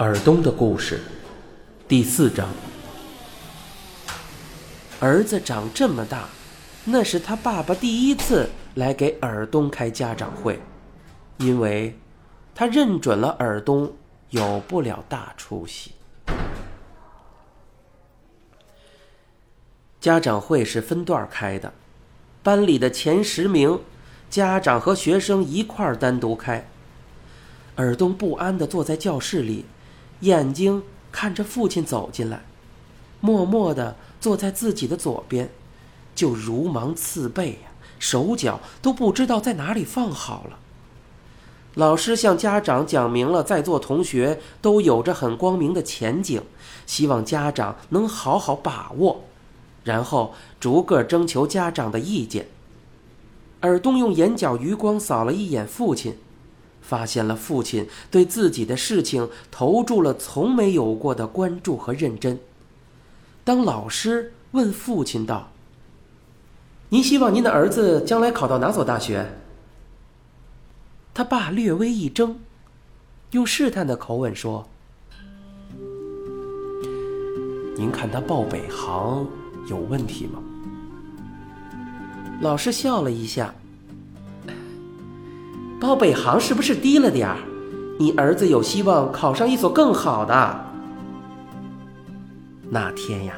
尔东的故事，第四章。儿子长这么大，那是他爸爸第一次来给尔东开家长会，因为他认准了尔东有不了大出息。家长会是分段开的，班里的前十名，家长和学生一块儿单独开。尔东不安的坐在教室里。眼睛看着父亲走进来，默默地坐在自己的左边，就如芒刺背呀，手脚都不知道在哪里放好了。老师向家长讲明了，在座同学都有着很光明的前景，希望家长能好好把握，然后逐个征求家长的意见。尔东用眼角余光扫了一眼父亲。发现了父亲对自己的事情投注了从没有过的关注和认真。当老师问父亲道：“您希望您的儿子将来考到哪所大学？”他爸略微一怔，用试探的口吻说：“您看他报北航有问题吗？”老师笑了一下。报北航是不是低了点儿？你儿子有希望考上一所更好的。那天呀，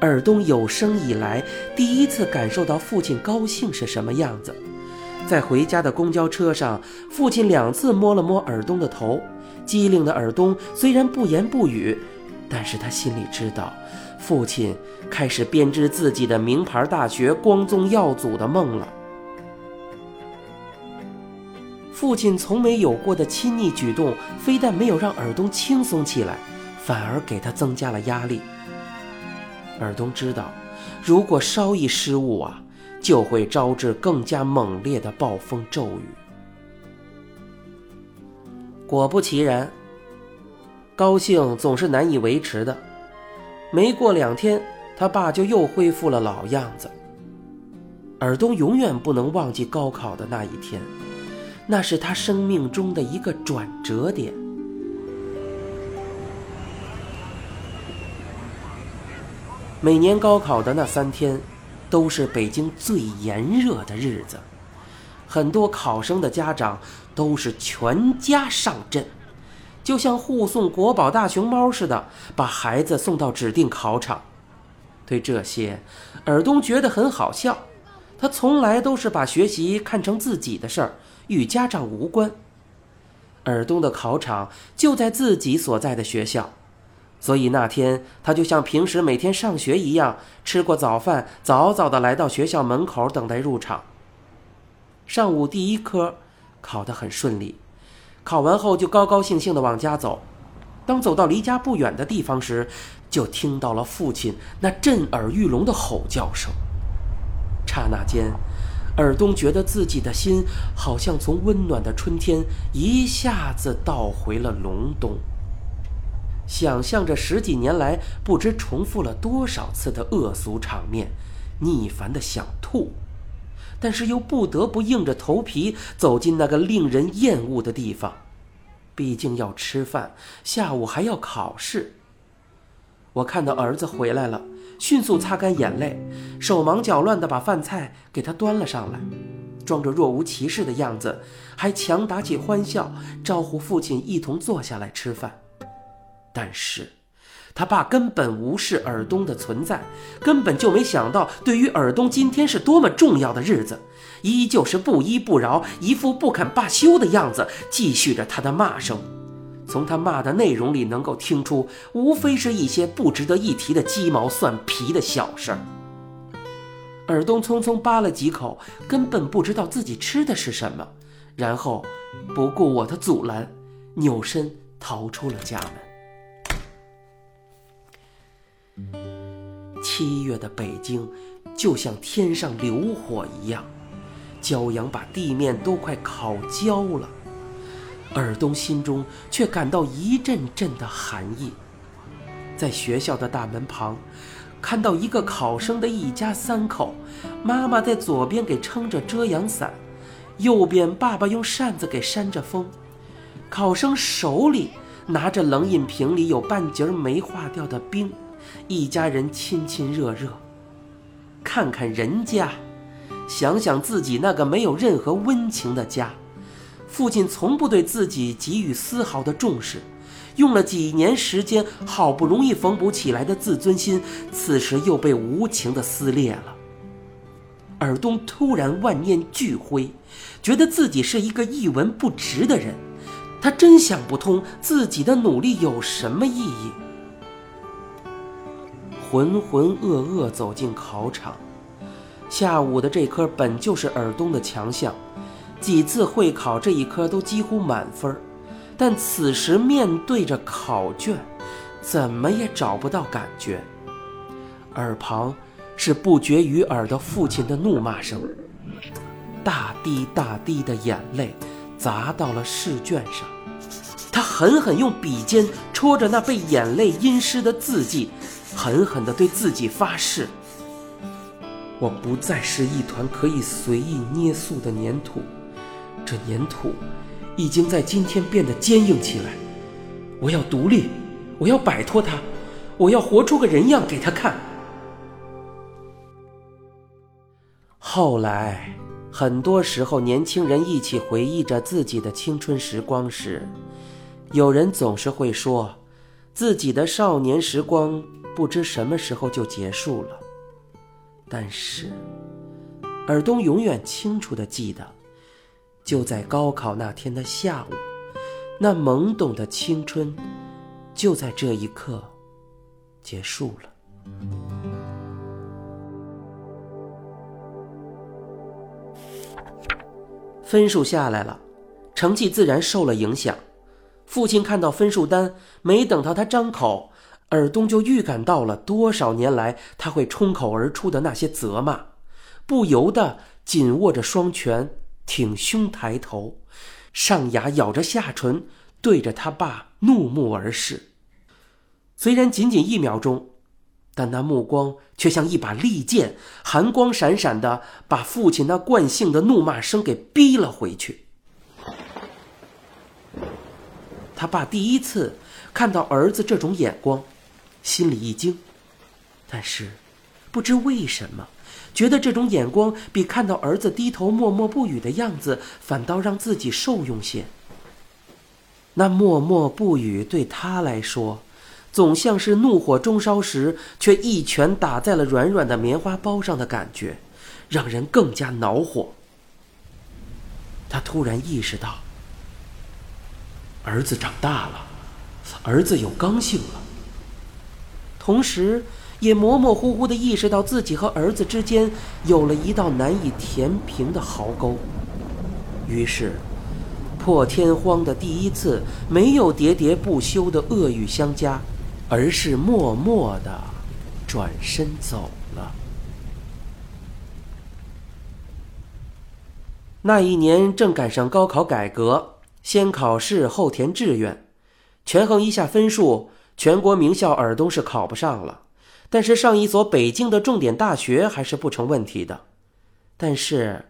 尔东有生以来第一次感受到父亲高兴是什么样子。在回家的公交车上，父亲两次摸了摸尔东的头，机灵的尔东虽然不言不语，但是他心里知道，父亲开始编织自己的名牌大学、光宗耀祖的梦了。父亲从没有过的亲昵举动，非但没有让尔东轻松起来，反而给他增加了压力。尔东知道，如果稍一失误啊，就会招致更加猛烈的暴风骤雨。果不其然，高兴总是难以维持的。没过两天，他爸就又恢复了老样子。尔东永远不能忘记高考的那一天。那是他生命中的一个转折点。每年高考的那三天，都是北京最炎热的日子，很多考生的家长都是全家上阵，就像护送国宝大熊猫似的，把孩子送到指定考场。对这些，尔东觉得很好笑，他从来都是把学习看成自己的事儿。与家长无关。尔东的考场就在自己所在的学校，所以那天他就像平时每天上学一样，吃过早饭，早早的来到学校门口等待入场。上午第一科考得很顺利，考完后就高高兴兴的往家走。当走到离家不远的地方时，就听到了父亲那震耳欲聋的吼叫声。刹那间。尔东觉得自己的心好像从温暖的春天一下子倒回了隆冬，想象着十几年来不知重复了多少次的恶俗场面，腻烦的想吐，但是又不得不硬着头皮走进那个令人厌恶的地方，毕竟要吃饭，下午还要考试。我看到儿子回来了。迅速擦干眼泪，手忙脚乱地把饭菜给他端了上来，装着若无其事的样子，还强打起欢笑，招呼父亲一同坐下来吃饭。但是，他爸根本无视尔东的存在，根本就没想到，对于尔东今天是多么重要的日子，依旧是不依不饶，一副不肯罢休的样子，继续着他的骂声。从他骂的内容里能够听出，无非是一些不值得一提的鸡毛蒜皮的小事儿。尔东匆匆扒了几口，根本不知道自己吃的是什么，然后不顾我的阻拦，扭身逃出了家门。七月的北京，就像天上流火一样，骄阳把地面都快烤焦了。尔东心中却感到一阵阵的寒意，在学校的大门旁，看到一个考生的一家三口，妈妈在左边给撑着遮阳伞，右边爸爸用扇子给扇着风，考生手里拿着冷饮瓶里有半截没化掉的冰，一家人亲亲热热。看看人家，想想自己那个没有任何温情的家，父亲从不对自己给予丝毫的重视，用了几年时间，好不容易缝补起来的自尊心，此时又被无情的撕裂了。尔东突然万念俱灰，觉得自己是一个一文不值的人，他真想不通自己的努力有什么意义。浑浑噩噩走进考场，下午的这科本就是尔东的强项，几次会考这一科都几乎满分，但此时面对着考卷，怎么也找不到感觉。耳旁是不绝于耳的父亲的怒骂声，大滴大滴的眼泪砸到了试卷上，他狠狠用笔尖戳着那被眼泪阴湿的字迹。狠狠地对自己发誓：“我不再是一团可以随意捏塑的粘土，这粘土已经在今天变得坚硬起来。我要独立，我要摆脱它，我要活出个人样给他看。”后来，很多时候，年轻人一起回忆着自己的青春时光时，有人总是会说，自己的少年时光。不知什么时候就结束了，但是尔东永远清楚的记得，就在高考那天的下午，那懵懂的青春，就在这一刻结束了。分数下来了，成绩自然受了影响。父亲看到分数单，没等到他张口。尔东就预感到了多少年来他会冲口而出的那些责骂，不由得紧握着双拳，挺胸抬头，上牙咬着下唇，对着他爸怒目而视。虽然仅仅一秒钟，但那目光却像一把利剑，寒光闪闪的，把父亲那惯性的怒骂声给逼了回去。他爸第一次看到儿子这种眼光。心里一惊，但是不知为什么，觉得这种眼光比看到儿子低头默默不语的样子，反倒让自己受用些。那默默不语对他来说，总像是怒火中烧时却一拳打在了软软的棉花包上的感觉，让人更加恼火。他突然意识到，儿子长大了，儿子有刚性了。同时，也模模糊糊的意识到自己和儿子之间有了一道难以填平的壕沟。于是，破天荒的第一次没有喋喋不休的恶语相加，而是默默的转身走了。那一年正赶上高考改革，先考试后填志愿，权衡一下分数。全国名校尔东是考不上了，但是上一所北京的重点大学还是不成问题的。但是，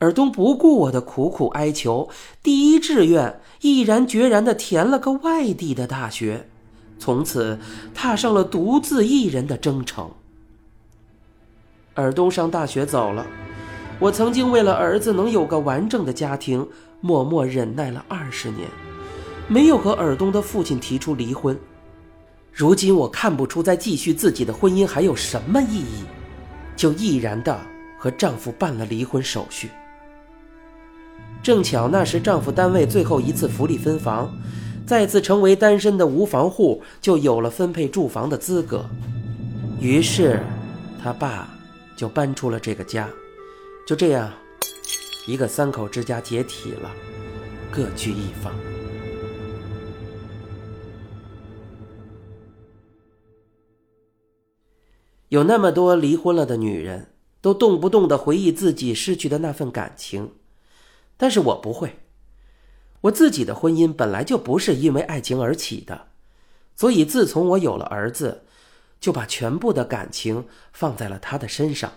尔东不顾我的苦苦哀求，第一志愿毅然决然地填了个外地的大学，从此踏上了独自一人的征程。尔东上大学走了，我曾经为了儿子能有个完整的家庭，默默忍耐了二十年，没有和尔东的父亲提出离婚。如今我看不出再继续自己的婚姻还有什么意义，就毅然的和丈夫办了离婚手续。正巧那时丈夫单位最后一次福利分房，再次成为单身的无房户，就有了分配住房的资格。于是，他爸就搬出了这个家，就这样，一个三口之家解体了，各居一方。有那么多离婚了的女人，都动不动的回忆自己失去的那份感情，但是我不会。我自己的婚姻本来就不是因为爱情而起的，所以自从我有了儿子，就把全部的感情放在了他的身上。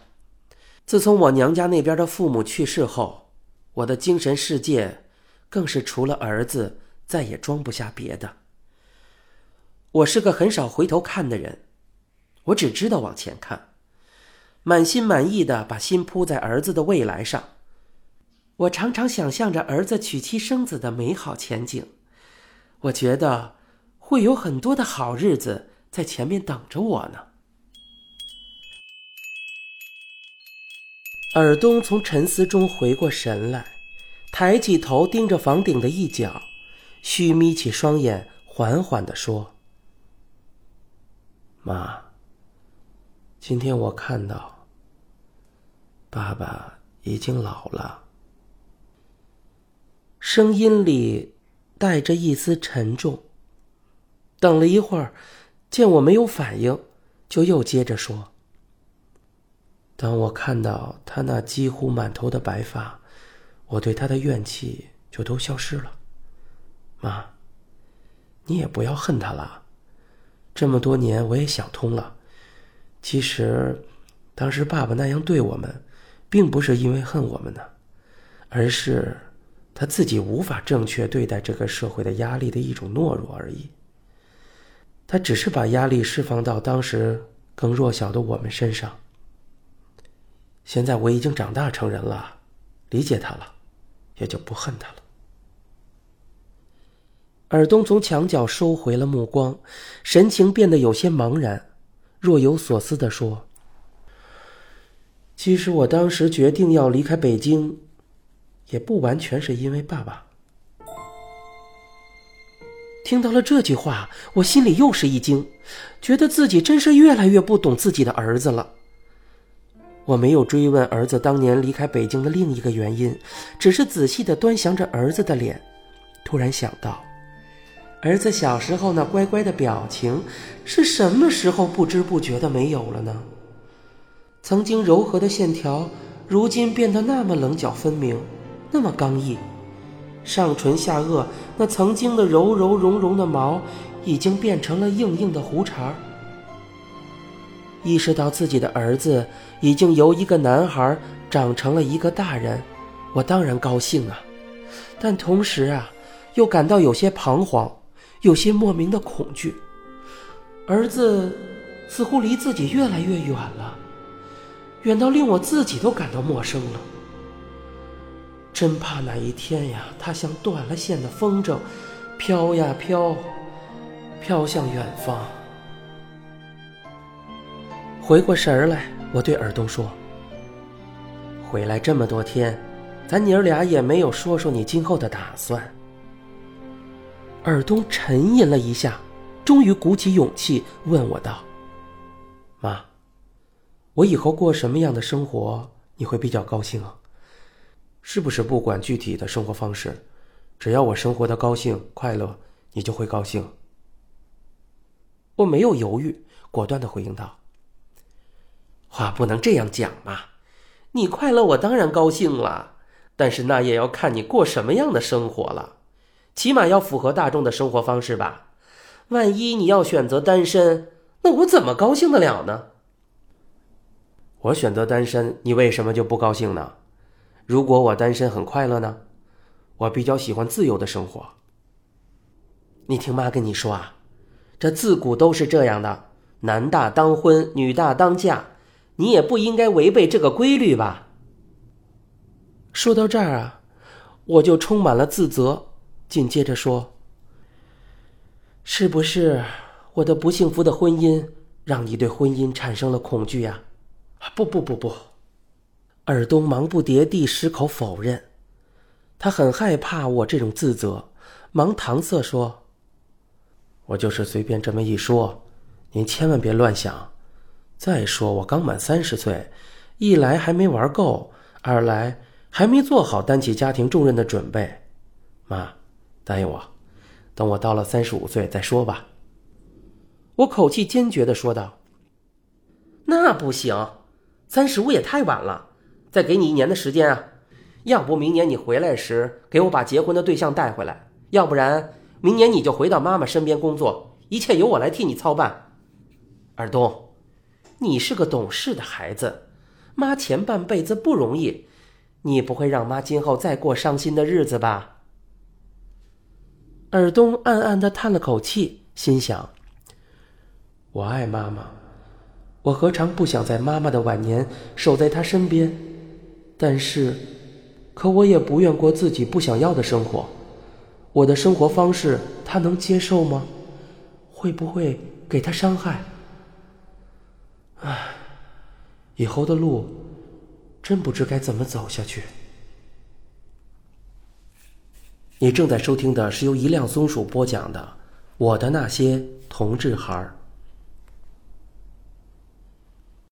自从我娘家那边的父母去世后，我的精神世界更是除了儿子再也装不下别的。我是个很少回头看的人，我只知道往前看，满心满意的把心扑在儿子的未来上。我常常想象着儿子娶妻生子的美好前景，我觉得会有很多的好日子在前面等着我呢。尔东从沉思中回过神来，抬起头盯着房顶的一角，虚眯起双眼，缓缓地说。妈，今天我看到爸爸已经老了，声音里带着一丝沉重。等了一会儿，见我没有反应，就又接着说：“当我看到他那几乎满头的白发，我对他的怨气就都消失了。妈，你也不要恨他了。”这么多年，我也想通了。其实，当时爸爸那样对我们，并不是因为恨我们呢，而是他自己无法正确对待这个社会的压力的一种懦弱而已。他只是把压力释放到当时更弱小的我们身上。现在我已经长大成人了，理解他了，也就不恨他了。尔东从墙角收回了目光，神情变得有些茫然，若有所思地说：“其实我当时决定要离开北京，也不完全是因为爸爸。”听到了这句话，我心里又是一惊，觉得自己真是越来越不懂自己的儿子了。我没有追问儿子当年离开北京的另一个原因，只是仔细的端详着儿子的脸，突然想到。儿子小时候那乖乖的表情，是什么时候不知不觉的没有了呢？曾经柔和的线条，如今变得那么棱角分明，那么刚毅。上唇下颚那曾经的柔柔绒绒的毛，已经变成了硬硬的胡茬。意识到自己的儿子已经由一个男孩长成了一个大人，我当然高兴啊，但同时啊，又感到有些彷徨。有些莫名的恐惧，儿子似乎离自己越来越远了，远到令我自己都感到陌生了。真怕哪一天呀，他像断了线的风筝，飘呀飘，飘向远方。回过神儿来，我对尔东说：“回来这么多天，咱娘儿俩也没有说说你今后的打算。”尔东沉吟了一下，终于鼓起勇气问我道：“妈，我以后过什么样的生活你会比较高兴啊？是不是不管具体的生活方式，只要我生活的高兴快乐，你就会高兴？”我没有犹豫，果断的回应道：“话不能这样讲嘛，你快乐我当然高兴了，但是那也要看你过什么样的生活了。”起码要符合大众的生活方式吧，万一你要选择单身，那我怎么高兴得了呢？我选择单身，你为什么就不高兴呢？如果我单身很快乐呢？我比较喜欢自由的生活。你听妈跟你说啊，这自古都是这样的，男大当婚，女大当嫁，你也不应该违背这个规律吧？说到这儿啊，我就充满了自责。紧接着说：“是不是我的不幸福的婚姻让你对婚姻产生了恐惧呀？”“不不不不！”尔东忙不迭地矢口否认，他很害怕我这种自责，忙搪塞说：“我就是随便这么一说，您千万别乱想。再说我刚满三十岁，一来还没玩够，二来还没做好担起家庭重任的准备。”妈。答应我，等我到了三十五岁再说吧。我口气坚决的说道：“那不行，三十五也太晚了，再给你一年的时间啊！要不明年你回来时给我把结婚的对象带回来，要不然明年你就回到妈妈身边工作，一切由我来替你操办。”尔东，你是个懂事的孩子，妈前半辈子不容易，你不会让妈今后再过伤心的日子吧？尔东暗暗的叹了口气，心想：我爱妈妈，我何尝不想在妈妈的晚年守在她身边？但是，可我也不愿过自己不想要的生活。我的生活方式，她能接受吗？会不会给她伤害？唉，以后的路，真不知该怎么走下去。你正在收听的是由一辆松鼠播讲的《我的那些同志孩儿》。